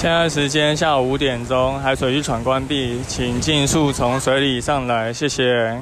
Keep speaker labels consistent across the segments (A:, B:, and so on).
A: 现在时间下午五点钟，海水浴场关闭，请尽速从水里上来，谢谢。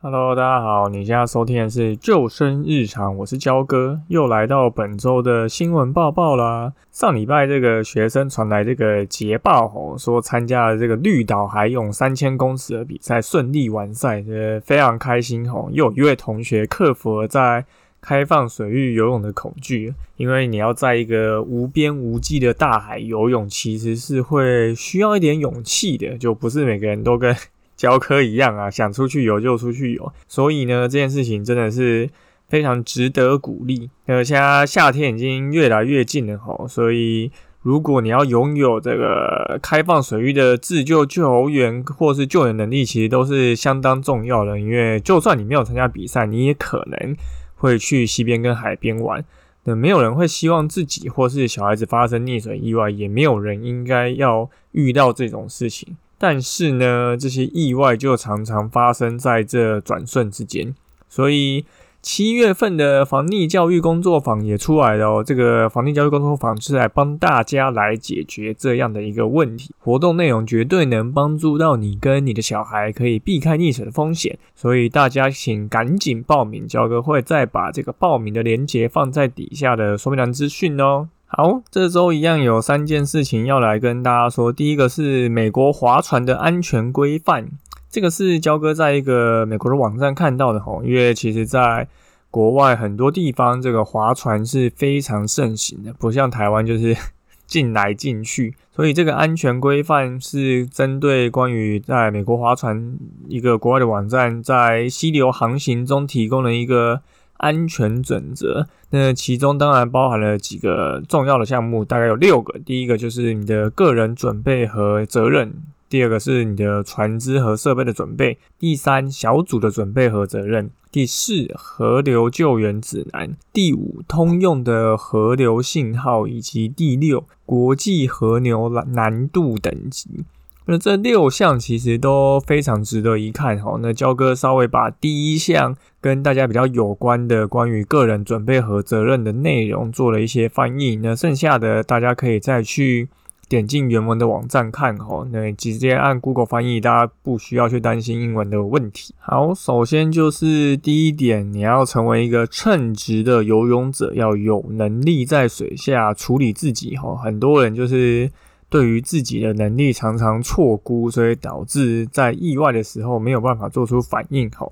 A: Hello，大家好，你现在收听的是救生日常，我是焦哥，又来到本周的新闻报报啦。上礼拜这个学生传来这个捷报吼，说参加了这个绿岛海泳三千公尺的比赛，顺利完赛，呃，非常开心吼。又有一位同学克服了在开放水域游泳的恐惧，因为你要在一个无边无际的大海游泳，其实是会需要一点勇气的，就不是每个人都跟 教科一样啊，想出去游就出去游。所以呢，这件事情真的是非常值得鼓励。呃，现在夏天已经越来越近了吼，所以如果你要拥有这个开放水域的自救救援或是救援能力，其实都是相当重要的。因为就算你没有参加比赛，你也可能。会去溪边跟海边玩，那没有人会希望自己或是小孩子发生溺水意外，也没有人应该要遇到这种事情。但是呢，这些意外就常常发生在这转瞬之间，所以。七月份的防溺教育工作坊也出来了哦。这个防溺教育工作坊是来帮大家来解决这样的一个问题。活动内容绝对能帮助到你跟你的小孩，可以避开溺水的风险。所以大家请赶紧报名，教哥会再把这个报名的链接放在底下的说明栏资讯哦。好，这周一样有三件事情要来跟大家说。第一个是美国划船的安全规范。这个是焦哥在一个美国的网站看到的吼，因为其实在国外很多地方，这个划船是非常盛行的，不像台湾就是 进来进去，所以这个安全规范是针对关于在美国划船一个国外的网站在溪流航行中提供了一个安全准则。那其中当然包含了几个重要的项目，大概有六个。第一个就是你的个人准备和责任。第二个是你的船只和设备的准备，第三小组的准备和责任，第四河流救援指南，第五通用的河流信号，以及第六国际河流难度等级。那这六项其实都非常值得一看哈。那焦哥稍微把第一项跟大家比较有关的关于个人准备和责任的内容做了一些翻译，那剩下的大家可以再去。点进原文的网站看哈，那直接按 Google 翻译，大家不需要去担心英文的问题。好，首先就是第一点，你要成为一个称职的游泳者，要有能力在水下处理自己哈。很多人就是对于自己的能力常常错估，所以导致在意外的时候没有办法做出反应哈。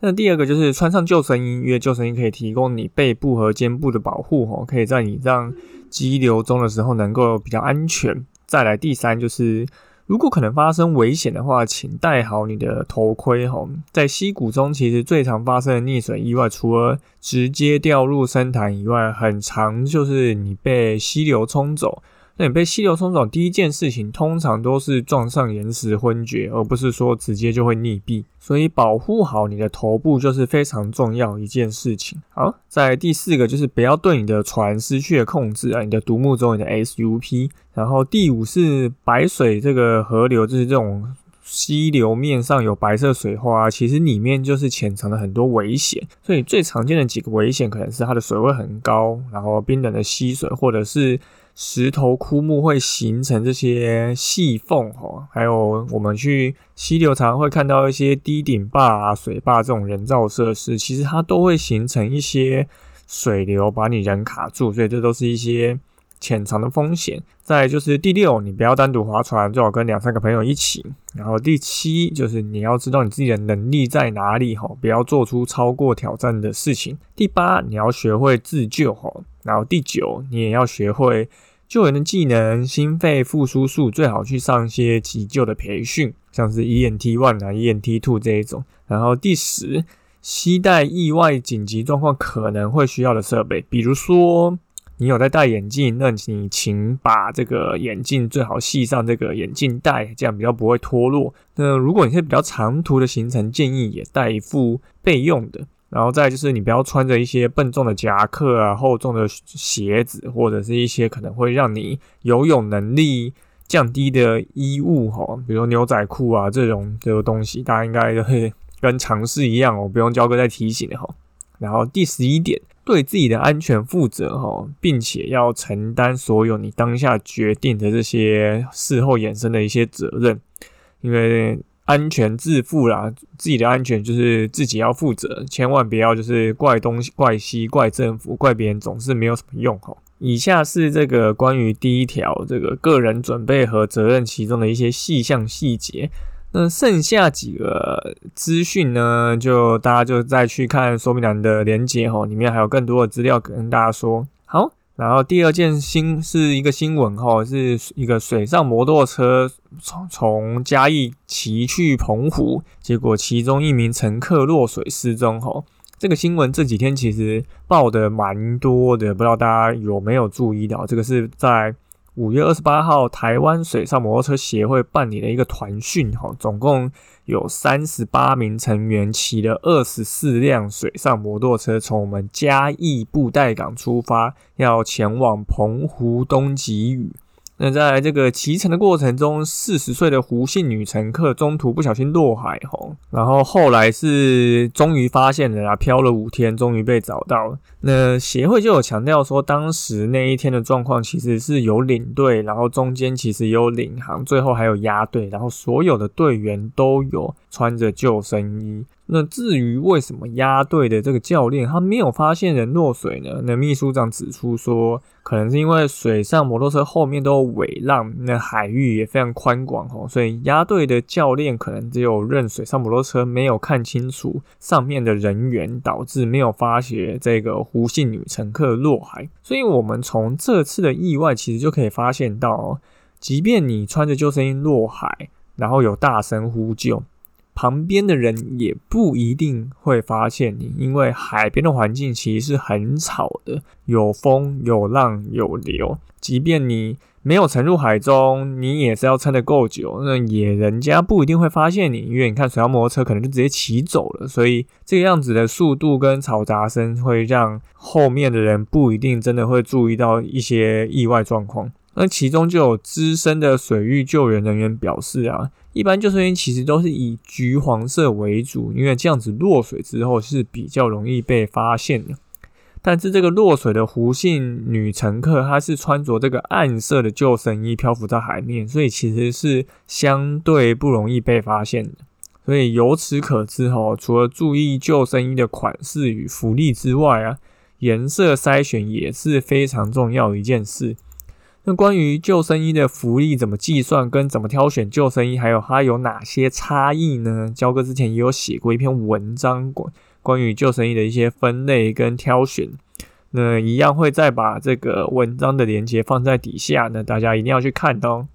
A: 那第二个就是穿上救生衣，因为救生衣可以提供你背部和肩部的保护哦，可以在你这样。激流中的时候能够比较安全。再来第三就是，如果可能发生危险的话，请戴好你的头盔。哦，在溪谷中，其实最常发生的溺水意外，除了直接掉入深潭以外，很长就是你被溪流冲走。那你被溪流冲走，第一件事情通常都是撞上岩石昏厥，而不是说直接就会溺毙。所以保护好你的头部就是非常重要一件事情。好，在第四个就是不要对你的船失去了控制啊，你的独木舟、你的 SUP。然后第五是白水这个河流，就是这种溪流面上有白色水花，其实里面就是潜藏了很多危险。所以最常见的几个危险可能是它的水位很高，然后冰冷的溪水，或者是。石头枯木会形成这些细缝，哈，还有我们去溪流常会看到一些低顶坝啊、水坝这种人造设施，其实它都会形成一些水流，把你人卡住，所以这都是一些潜藏的风险。再就是第六，你不要单独划船，最好跟两三个朋友一起。然后第七就是你要知道你自己的能力在哪里，哈，不要做出超过挑战的事情。第八，你要学会自救，哈。然后第九，你也要学会。救援的技能，心肺复苏术最好去上一些急救的培训，像是 E N T One 啊、E N T Two 这一种。然后第十，携带意外紧急状况可能会需要的设备，比如说你有在戴眼镜，那你请把这个眼镜最好系上这个眼镜带，这样比较不会脱落。那如果你是比较长途的行程，建议也带一副备用的。然后再就是你不要穿着一些笨重的夹克啊、厚重的鞋子，或者是一些可能会让你游泳能力降低的衣物哈，比如牛仔裤啊这种这个东西，大家应该会 跟常识一样哦，不用教哥再提醒的哈。然后第十一点，对自己的安全负责哈，并且要承担所有你当下决定的这些事后衍生的一些责任，因为。安全自负啦，自己的安全就是自己要负责，千万不要就是怪东西、怪西、怪政府、怪别人，总是没有什么用哈。以下是这个关于第一条这个个人准备和责任其中的一些细项细节。那剩下几个资讯呢，就大家就再去看说明栏的连接哈，里面还有更多的资料跟大家说。好。然后第二件新是一个新闻哈，是一个水上摩托车从从嘉义骑去澎湖，结果其中一名乘客落水失踪哈。这个新闻这几天其实报的蛮多的，不知道大家有没有注意到？这个是在。五月二十八号，台湾水上摩托车协会办理了一个团训，哈，总共有三十八名成员骑了二十四辆水上摩托车，从我们嘉义布袋港出发，要前往澎湖东极屿。那在这个骑乘的过程中，四十岁的胡姓女乘客中途不小心落海，吼，然后后来是终于发现了啊，漂了五天，终于被找到。那协会就有强调说，当时那一天的状况其实是有领队，然后中间其实有领航，最后还有压队，然后所有的队员都有穿着救生衣。那至于为什么压队的这个教练他没有发现人落水呢？那秘书长指出说，可能是因为水上摩托车后面都有尾浪，那海域也非常宽广哦，所以压队的教练可能只有认水上摩托车没有看清楚上面的人员，导致没有发觉这个胡姓女乘客落海。所以我们从这次的意外其实就可以发现到，即便你穿着救生衣落海，然后有大声呼救。旁边的人也不一定会发现你，因为海边的环境其实是很吵的，有风、有浪、有流。即便你没有沉入海中，你也是要撑得够久，那也人家不一定会发现你，因为你看水上摩托车可能就直接骑走了，所以这个样子的速度跟嘈杂声会让后面的人不一定真的会注意到一些意外状况。那其中就有资深的水域救援人员表示啊。一般救生员其实都是以橘黄色为主，因为这样子落水之后是比较容易被发现的。但是这个落水的胡姓女乘客，她是穿着这个暗色的救生衣漂浮在海面，所以其实是相对不容易被发现的。所以由此可知，哈，除了注意救生衣的款式与浮力之外啊，颜色筛选也是非常重要的一件事。那关于救生衣的福利怎么计算，跟怎么挑选救生衣，还有它有哪些差异呢？焦哥之前也有写过一篇文章，关关于救生衣的一些分类跟挑选。那一样会再把这个文章的链接放在底下，那大家一定要去看哦。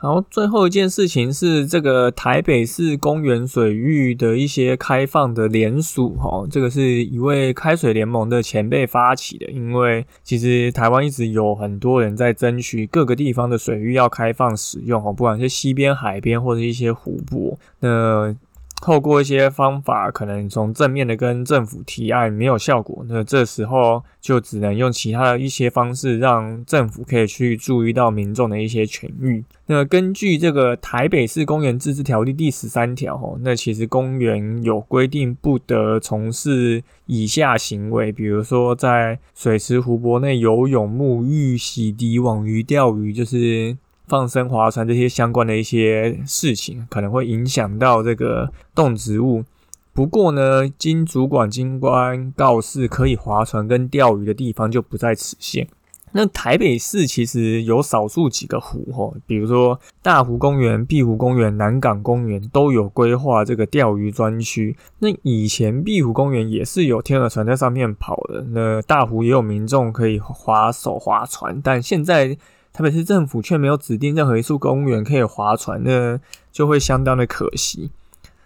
A: 然后最后一件事情是这个台北市公园水域的一些开放的联署，哈，这个是一位开水联盟的前辈发起的，因为其实台湾一直有很多人在争取各个地方的水域要开放使用，哈，不管是西边、海边或者一些湖泊，那。透过一些方法，可能从正面的跟政府提案没有效果，那这时候就只能用其他的一些方式，让政府可以去注意到民众的一些权益。那根据这个台北市公园自治条例第十三条，吼，那其实公园有规定不得从事以下行为，比如说在水池、湖泊内游泳、沐浴、洗涤、网鱼、钓鱼，就是。放生、划船这些相关的一些事情，可能会影响到这个动植物。不过呢，经主管机关告示可以划船跟钓鱼的地方就不在此限。那台北市其实有少数几个湖吼，比如说大湖公园、碧湖公园、南港公园都有规划这个钓鱼专区。那以前碧湖公园也是有天鹅船在上面跑的，那大湖也有民众可以划手划船，但现在。台北市政府却没有指定任何一处公园可以划船，那就会相当的可惜。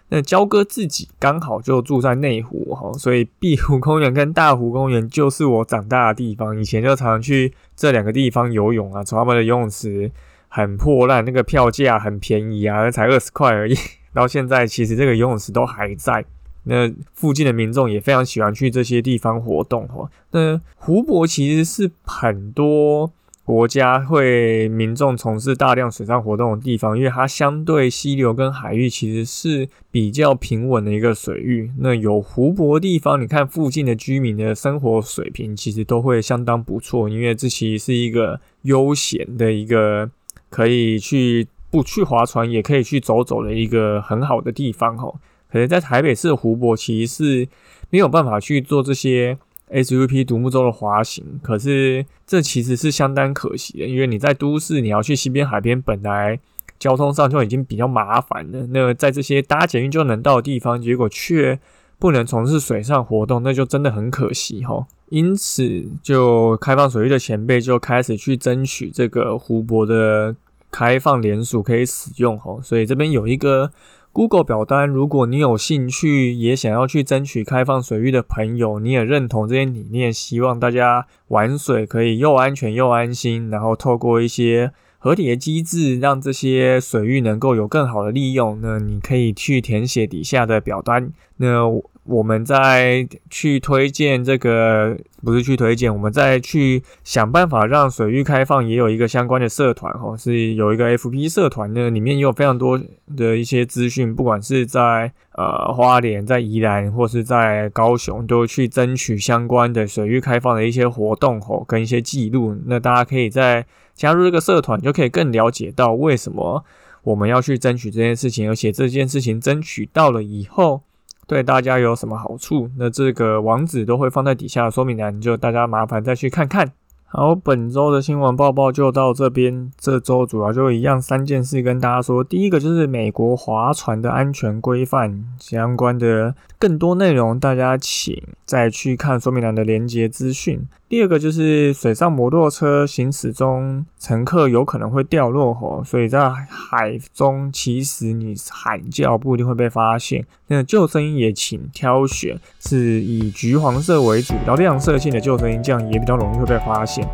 A: 那焦哥自己刚好就住在内湖哈，所以碧湖公园跟大湖公园就是我长大的地方。以前就常常去这两个地方游泳啊，从他们的游泳池很破烂，那个票价很便宜啊，才二十块而已。到现在其实这个游泳池都还在，那附近的民众也非常喜欢去这些地方活动哈。那湖泊其实是很多。国家会民众从事大量水上活动的地方，因为它相对溪流跟海域其实是比较平稳的一个水域。那有湖泊地方，你看附近的居民的生活水平其实都会相当不错，因为这其实是一个悠闲的一个可以去不去划船，也可以去走走的一个很好的地方哈。可能在台北市的湖泊其实是没有办法去做这些。SUP 独木舟的滑行，可是这其实是相当可惜的，因为你在都市，你要去西边海边，本来交通上就已经比较麻烦了。那在这些搭捷运就能到的地方，结果却不能从事水上活动，那就真的很可惜哈。因此，就开放水域的前辈就开始去争取这个湖泊的开放联署可以使用哈。所以这边有一个。Google 表单，如果你有兴趣，也想要去争取开放水域的朋友，你也认同这些理念，希望大家玩水可以又安全又安心，然后透过一些合理的机制，让这些水域能够有更好的利用，那你可以去填写底下的表单。那我们再去推荐这个，不是去推荐，我们再去想办法让水域开放，也有一个相关的社团哈，是有一个 FP 社团呢，里面也有非常多的一些资讯，不管是在呃花莲、在宜兰或是在高雄，都去争取相关的水域开放的一些活动吼，跟一些记录。那大家可以在加入这个社团，就可以更了解到为什么我们要去争取这件事情，而且这件事情争取到了以后。对大家有什么好处？那这个网址都会放在底下说明栏，就大家麻烦再去看看。好，本周的新闻报报就到这边。这周主要就一样三件事跟大家说。第一个就是美国划船的安全规范相关的更多内容，大家请再去看说明栏的连接资讯。第二个就是水上摩托车行驶中，乘客有可能会掉落吼，所以在海中其实你喊叫不一定会被发现。那救生衣也请挑选是以橘黄色为主，比较亮色性的救生衣，这样也比较容易会被发现。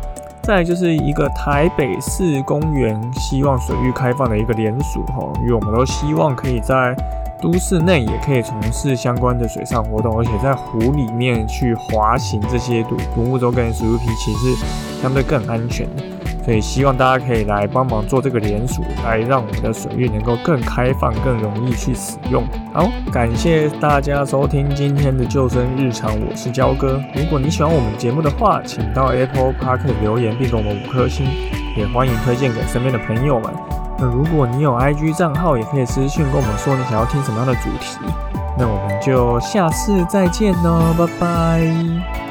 A: 再就是一个台北市公园希望水域开放的一个联署哈，因为我们都希望可以在。都市内也可以从事相关的水上活动，而且在湖里面去滑行这些独独木舟跟 SUP 其实相对更安全，所以希望大家可以来帮忙做这个联署，来让我们的水域能够更开放、更容易去使用。好，感谢大家收听今天的救生日常，我是焦哥。如果你喜欢我们节目的话，请到 Apple Park 留言并给我们五颗星，也欢迎推荐给身边的朋友们。那如果你有 IG 账号，也可以私信跟我们说你想要听什么样的主题。那我们就下次再见喽，拜拜。